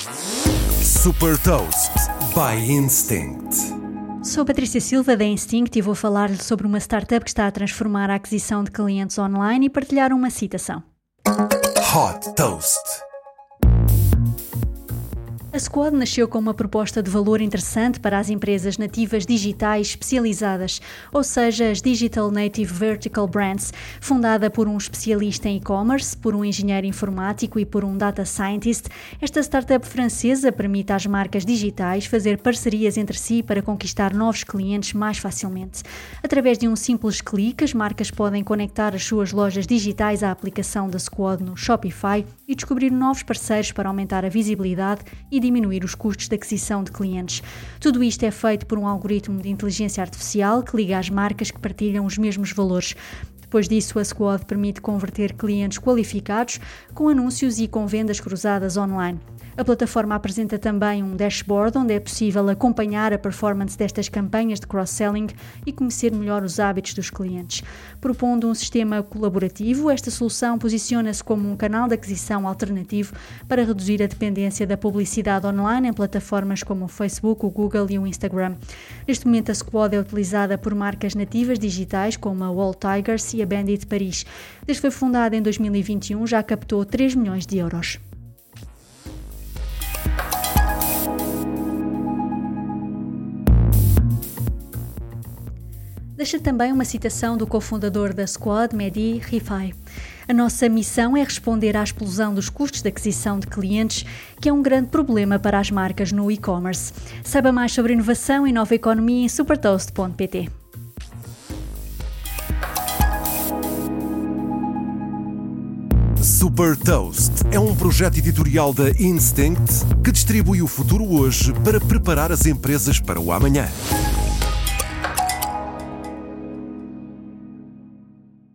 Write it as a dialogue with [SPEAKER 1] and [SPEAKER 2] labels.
[SPEAKER 1] Super Toast by Instinct.
[SPEAKER 2] Sou Patrícia Silva da Instinct e vou falar-lhe sobre uma startup que está a transformar a aquisição de clientes online e partilhar uma citação.
[SPEAKER 1] Hot Toast.
[SPEAKER 2] A Squad nasceu com uma proposta de valor interessante para as empresas nativas digitais especializadas, ou seja, as Digital Native Vertical Brands, fundada por um especialista em e-commerce, por um engenheiro informático e por um data scientist. Esta startup francesa permite às marcas digitais fazer parcerias entre si para conquistar novos clientes mais facilmente. Através de um simples clique, as marcas podem conectar as suas lojas digitais à aplicação da Squad no Shopify e descobrir novos parceiros para aumentar a visibilidade e diminuir os custos de aquisição de clientes. Tudo isto é feito por um algoritmo de inteligência artificial que liga as marcas que partilham os mesmos valores. Depois disso, a Squad permite converter clientes qualificados com anúncios e com vendas cruzadas online. A plataforma apresenta também um dashboard onde é possível acompanhar a performance destas campanhas de cross-selling e conhecer melhor os hábitos dos clientes. Propondo um sistema colaborativo, esta solução posiciona-se como um canal de aquisição alternativo para reduzir a dependência da publicidade online em plataformas como o Facebook, o Google e o Instagram. Neste momento, a Squad é utilizada por marcas nativas digitais como a Wall Tigers e a Bandit Paris. Desde que foi fundada em 2021, já captou 3 milhões de euros. Deixa também uma citação do cofundador da Squad, Mehdi Rifai. A nossa missão é responder à explosão dos custos de aquisição de clientes, que é um grande problema para as marcas no e-commerce. Saiba mais sobre inovação e nova economia em supertoast.pt.
[SPEAKER 1] Super Toast é um projeto editorial da Instinct que distribui o futuro hoje para preparar as empresas para o amanhã.